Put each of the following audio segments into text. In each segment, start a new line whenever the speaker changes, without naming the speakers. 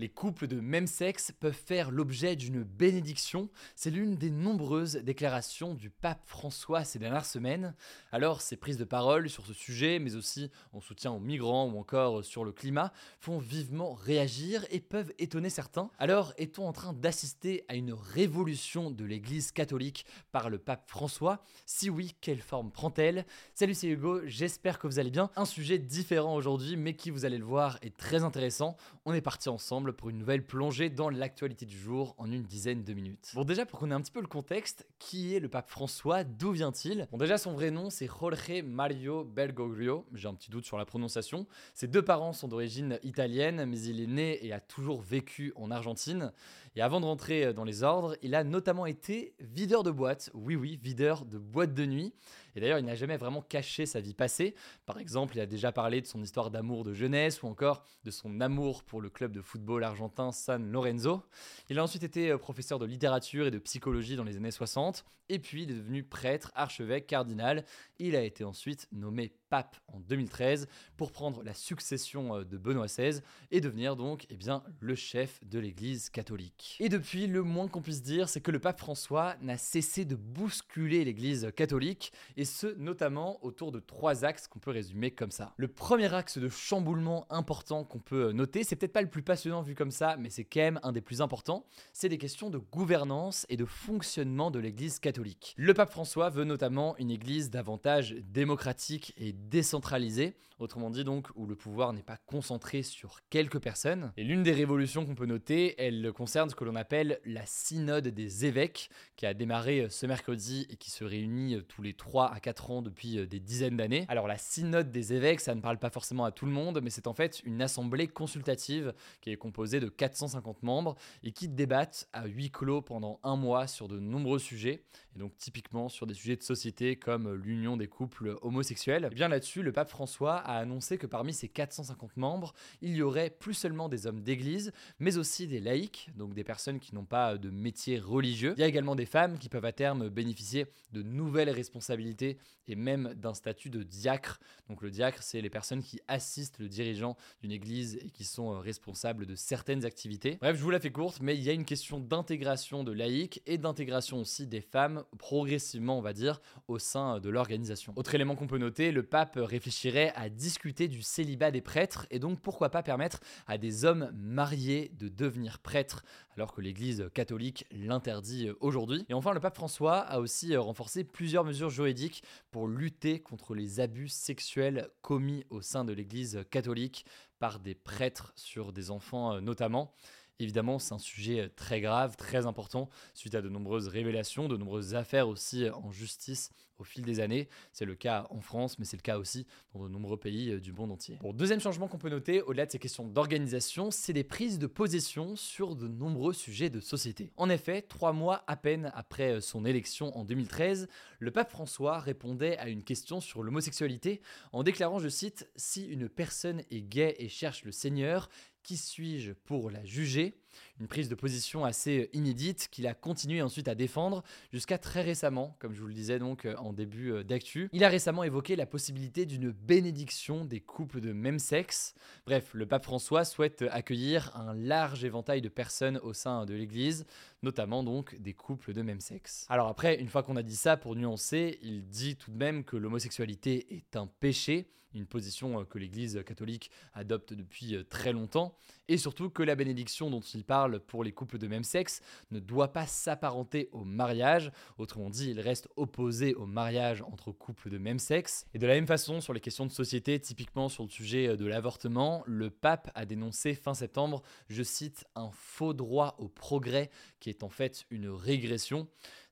Les couples de même sexe peuvent faire l'objet d'une bénédiction. C'est l'une des nombreuses déclarations du pape François ces dernières semaines. Alors, ces prises de parole sur ce sujet, mais aussi en soutien aux migrants ou encore sur le climat, font vivement réagir et peuvent étonner certains. Alors, est-on en train d'assister à une révolution de l'Église catholique par le pape François? Si oui, quelle forme prend-elle? Salut, c'est Hugo, j'espère que vous allez bien. Un sujet différent aujourd'hui, mais qui, vous allez le voir, est très intéressant. On est parti ensemble pour une nouvelle plongée dans l'actualité du jour en une dizaine de minutes. Bon déjà pour qu'on ait un petit peu le contexte, qui est le pape François? D'où vient-il? Bon déjà son vrai nom c'est Jorge Mario Bergoglio, j'ai un petit doute sur la prononciation. Ses deux parents sont d'origine italienne mais il est né et a toujours vécu en Argentine. Et avant de rentrer dans les ordres, il a notamment été videur de boîte, oui oui, videur de boîte de nuit. Et d'ailleurs, il n'a jamais vraiment caché sa vie passée. Par exemple, il a déjà parlé de son histoire d'amour de jeunesse ou encore de son amour pour le club de football argentin San Lorenzo. Il a ensuite été euh, professeur de littérature et de psychologie dans les années 60, et puis devenu prêtre, archevêque, cardinal. Il a été ensuite nommé pape en 2013 pour prendre la succession euh, de Benoît XVI et devenir donc eh bien, le chef de l'Église catholique. Et depuis, le moins qu'on puisse dire, c'est que le pape François n'a cessé de bousculer l'Église catholique, et ce notamment autour de trois axes qu'on peut résumer comme ça. Le premier axe de chamboulement important qu'on peut noter, c'est peut-être pas le plus passionnant vu comme ça, mais c'est quand même un des plus importants, c'est des questions de gouvernance et de fonctionnement de l'Église catholique. Le pape François veut notamment une Église davantage démocratique et décentralisée, autrement dit donc où le pouvoir n'est pas concentré sur quelques personnes. Et l'une des révolutions qu'on peut noter, elle concerne ce que l'on appelle la synode des évêques, qui a démarré ce mercredi et qui se réunit tous les 3 à 4 ans depuis des dizaines d'années. Alors la synode des évêques, ça ne parle pas forcément à tout le monde, mais c'est en fait une assemblée consultative qui est composée de 450 membres et qui débattent à huis clos pendant un mois sur de nombreux sujets, et donc typiquement sur des sujets de société comme l'union des couples homosexuels. Et bien là-dessus, le pape François a annoncé que parmi ces 450 membres, il y aurait plus seulement des hommes d'église, mais aussi des laïcs, donc des personnes qui n'ont pas de métier religieux. Il y a également des femmes qui peuvent à terme bénéficier de nouvelles responsabilités et même d'un statut de diacre. Donc le diacre, c'est les personnes qui assistent le dirigeant d'une église et qui sont euh, responsables de certaines activités. Bref, je vous la fais courte, mais il y a une question d'intégration de laïcs et d'intégration aussi des femmes progressivement, on va dire, au sein de l'organisation. Autre élément qu'on peut noter, le pape réfléchirait à discuter du célibat des prêtres et donc pourquoi pas permettre à des hommes mariés de devenir prêtres alors que l'Église catholique l'interdit aujourd'hui. Et enfin, le pape François a aussi renforcé plusieurs mesures juridiques pour lutter contre les abus sexuels commis au sein de l'Église catholique par des prêtres sur des enfants notamment. Évidemment, c'est un sujet très grave, très important, suite à de nombreuses révélations, de nombreuses affaires aussi en justice au fil des années. C'est le cas en France, mais c'est le cas aussi dans de nombreux pays du monde entier. Deuxième changement qu'on peut noter, au-delà de ces questions d'organisation, c'est des prises de position sur de nombreux sujets de société. En effet, trois mois à peine après son élection en 2013, le pape François répondait à une question sur l'homosexualité en déclarant, je cite, Si une personne est gay et cherche le Seigneur, qui suis-je pour la juger? Une prise de position assez inédite qu'il a continué ensuite à défendre jusqu'à très récemment, comme je vous le disais donc en début d'actu. Il a récemment évoqué la possibilité d'une bénédiction des couples de même sexe. Bref, le pape François souhaite accueillir un large éventail de personnes au sein de l'Église, notamment donc des couples de même sexe. Alors après, une fois qu'on a dit ça, pour nuancer, il dit tout de même que l'homosexualité est un péché, une position que l'Église catholique adopte depuis très longtemps, et surtout que la bénédiction dont il parle pour les couples de même sexe ne doit pas s'apparenter au mariage, autrement dit, il reste opposé au mariage entre couples de même sexe. Et de la même façon, sur les questions de société, typiquement sur le sujet de l'avortement, le pape a dénoncé fin septembre, je cite, un faux droit au progrès qui est en fait une régression.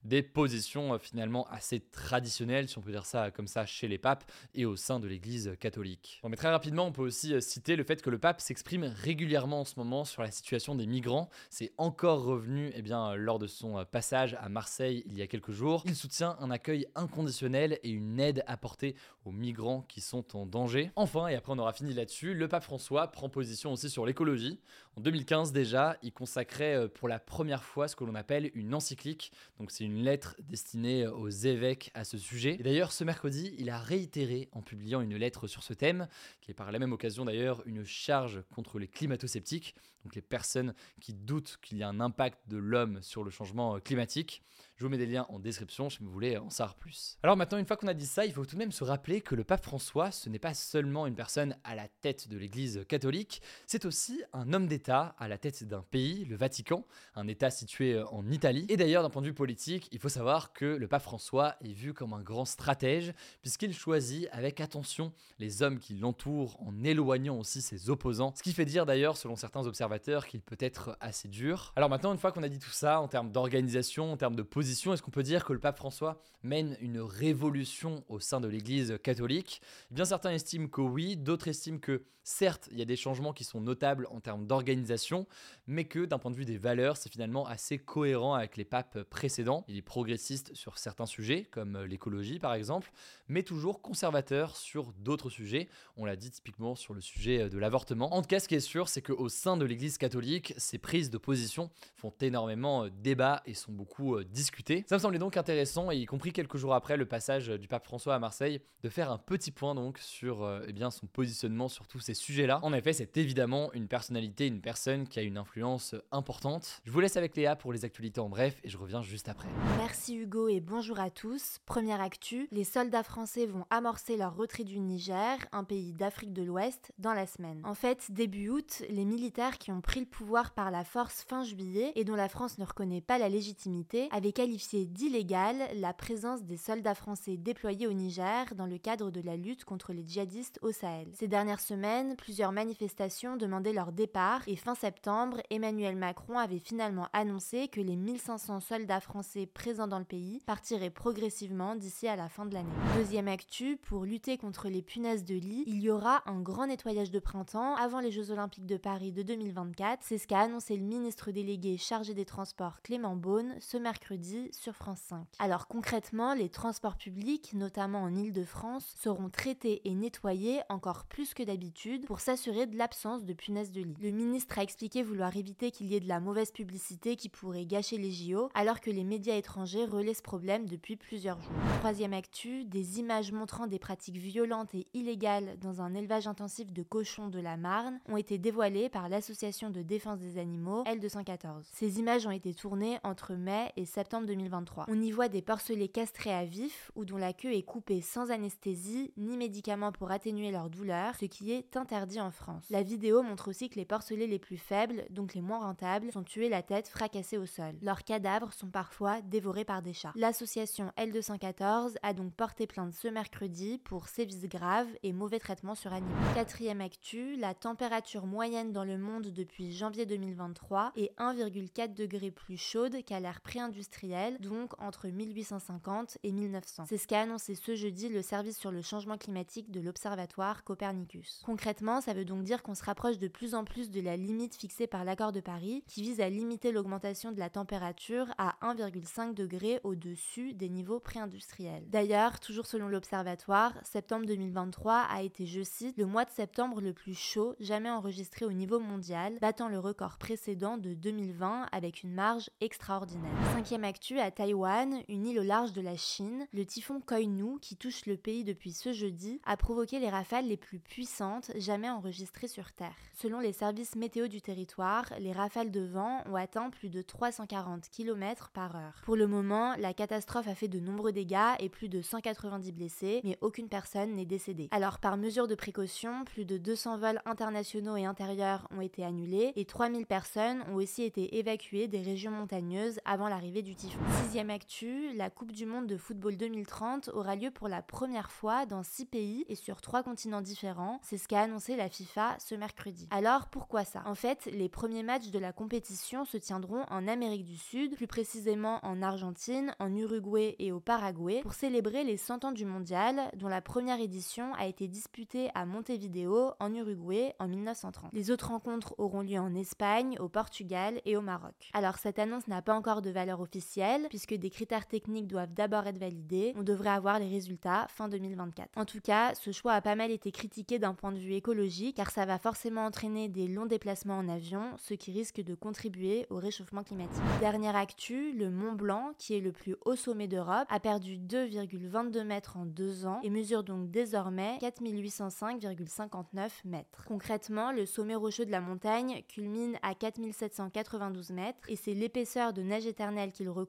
Des positions euh, finalement assez traditionnelles, si on peut dire ça comme ça, chez les papes et au sein de l'Église catholique. Bon, mais très rapidement, on peut aussi euh, citer le fait que le pape s'exprime régulièrement en ce moment sur la situation des migrants. C'est encore revenu eh bien, lors de son passage à Marseille il y a quelques jours. Il soutient un accueil inconditionnel et une aide apportée aux migrants qui sont en danger. Enfin, et après on aura fini là-dessus, le pape François prend position aussi sur l'écologie. En 2015 déjà, il consacrait euh, pour la première fois ce que l'on appelle une encyclique. Donc c'est une lettre destinée aux évêques à ce sujet. Et d'ailleurs, ce mercredi, il a réitéré en publiant une lettre sur ce thème, qui est par la même occasion d'ailleurs une charge contre les climato-sceptiques, donc les personnes qui doutent qu'il y a un impact de l'homme sur le changement climatique. Je vous mets des liens en description si vous voulez en savoir plus. Alors maintenant, une fois qu'on a dit ça, il faut tout de même se rappeler que le pape François, ce n'est pas seulement une personne à la tête de l'Église catholique, c'est aussi un homme d'État à la tête d'un pays, le Vatican, un État situé en Italie. Et d'ailleurs, d'un point de vue politique, il faut savoir que le pape François est vu comme un grand stratège, puisqu'il choisit avec attention les hommes qui l'entourent en éloignant aussi ses opposants, ce qui fait dire d'ailleurs, selon certains observateurs, qu'il peut être assez dur. Alors maintenant, une fois qu'on a dit tout ça, en termes d'organisation, en termes de position, est-ce qu'on peut dire que le pape François mène une révolution au sein de l'Église catholique? Eh Bien certains estiment que oui, d'autres estiment que certes, il y a des changements qui sont notables en termes d'organisation, mais que d'un point de vue des valeurs, c'est finalement assez cohérent avec les papes précédents. Il est progressiste sur certains sujets, comme l'écologie par exemple, mais toujours conservateur sur d'autres sujets. On l'a dit typiquement sur le sujet de l'avortement. En tout cas, ce qui est sûr, c'est qu'au sein de l'Église catholique, ces prises de position font énormément débat et sont beaucoup discutées ça me semblait donc intéressant, y compris quelques jours après le passage du pape François à Marseille, de faire un petit point donc sur euh, eh bien, son positionnement sur tous ces sujets-là. En effet, c'est évidemment une personnalité, une personne qui a une influence importante. Je vous laisse avec Léa pour les actualités en bref, et je reviens juste après.
Merci Hugo et bonjour à tous. Première actu, les soldats français vont amorcer leur retrait du Niger, un pays d'Afrique de l'Ouest, dans la semaine. En fait, début août, les militaires qui ont pris le pouvoir par la force fin juillet et dont la France ne reconnaît pas la légitimité avaient qualifié d'illégale la présence des soldats français déployés au Niger dans le cadre de la lutte contre les djihadistes au Sahel. Ces dernières semaines, plusieurs manifestations demandaient leur départ et fin septembre, Emmanuel Macron avait finalement annoncé que les 1500 soldats français présents dans le pays partiraient progressivement d'ici à la fin de l'année. Deuxième actu, pour lutter contre les punaises de lit, il y aura un grand nettoyage de printemps avant les Jeux Olympiques de Paris de 2024. C'est ce qu'a annoncé le ministre délégué chargé des Transports Clément Beaune ce mercredi sur France 5. Alors concrètement, les transports publics, notamment en Ile-de-France, seront traités et nettoyés encore plus que d'habitude pour s'assurer de l'absence de punaises de lit. Le ministre a expliqué vouloir éviter qu'il y ait de la mauvaise publicité qui pourrait gâcher les JO, alors que les médias étrangers relaient ce problème depuis plusieurs jours. Troisième actu, des images montrant des pratiques violentes et illégales dans un élevage intensif de cochons de la Marne ont été dévoilées par l'association de défense des animaux L214. Ces images ont été tournées entre mai et septembre 2023. On y voit des porcelets castrés à vif ou dont la queue est coupée sans anesthésie ni médicaments pour atténuer leur douleur, ce qui est interdit en France. La vidéo montre aussi que les porcelets les plus faibles, donc les moins rentables, sont tués la tête fracassée au sol. Leurs cadavres sont parfois dévorés par des chats. L'association L214 a donc porté plainte ce mercredi pour sévices graves et mauvais traitements sur animaux. Quatrième actu, la température moyenne dans le monde depuis janvier 2023 est 1,4 degré plus chaude qu'à l'ère pré-industrielle donc entre 1850 et 1900. C'est ce qu'a annoncé ce jeudi le service sur le changement climatique de l'Observatoire Copernicus. Concrètement, ça veut donc dire qu'on se rapproche de plus en plus de la limite fixée par l'accord de Paris, qui vise à limiter l'augmentation de la température à 1,5 degré au-dessus des niveaux pré-industriels. D'ailleurs, toujours selon l'Observatoire, septembre 2023 a été, je cite, le mois de septembre le plus chaud jamais enregistré au niveau mondial, battant le record précédent de 2020 avec une marge extraordinaire. Cinquième actu à Taïwan, une île au large de la Chine, le typhon Koinu, qui touche le pays depuis ce jeudi, a provoqué les rafales les plus puissantes jamais enregistrées sur Terre. Selon les services météo du territoire, les rafales de vent ont atteint plus de 340 km par heure. Pour le moment, la catastrophe a fait de nombreux dégâts et plus de 190 blessés, mais aucune personne n'est décédée. Alors, par mesure de précaution, plus de 200 vols internationaux et intérieurs ont été annulés et 3000 personnes ont aussi été évacuées des régions montagneuses avant l'arrivée du typhon. Sixième actu, la Coupe du Monde de football 2030 aura lieu pour la première fois dans six pays et sur trois continents différents. C'est ce qu'a annoncé la FIFA ce mercredi. Alors pourquoi ça? En fait, les premiers matchs de la compétition se tiendront en Amérique du Sud, plus précisément en Argentine, en Uruguay et au Paraguay, pour célébrer les 100 ans du mondial, dont la première édition a été disputée à Montevideo, en Uruguay, en 1930. Les autres rencontres auront lieu en Espagne, au Portugal et au Maroc. Alors cette annonce n'a pas encore de valeur officielle, puisque des critères techniques doivent d'abord être validés. On devrait avoir les résultats fin 2024. En tout cas, ce choix a pas mal été critiqué d'un point de vue écologique, car ça va forcément entraîner des longs déplacements en avion, ce qui risque de contribuer au réchauffement climatique. Dernière actu, le Mont Blanc, qui est le plus haut sommet d'Europe, a perdu 2,22 mètres en deux ans et mesure donc désormais 4805,59 mètres. Concrètement, le sommet rocheux de la montagne culmine à 4792 mètres et c'est l'épaisseur de neige éternelle qu'il recouvre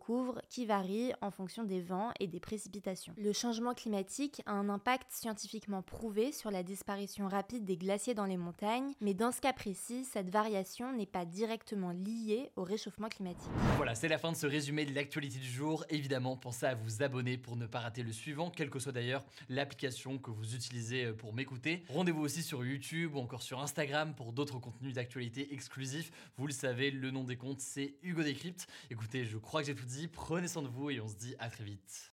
qui varie en fonction des vents et des précipitations. Le changement climatique a un impact scientifiquement prouvé sur la disparition rapide des glaciers dans les montagnes, mais dans ce cas précis, cette variation n'est pas directement liée au réchauffement climatique.
Voilà, c'est la fin de ce résumé de l'actualité du jour. Évidemment, pensez à vous abonner pour ne pas rater le suivant, quelle que soit d'ailleurs l'application que vous utilisez euh, pour m'écouter. Rendez-vous aussi sur YouTube ou encore sur Instagram pour d'autres contenus d'actualité exclusifs. Vous le savez, le nom des comptes, c'est Hugo Décrypte. Écoutez, je crois que j'ai tout Prenez soin de vous et on se dit à très vite.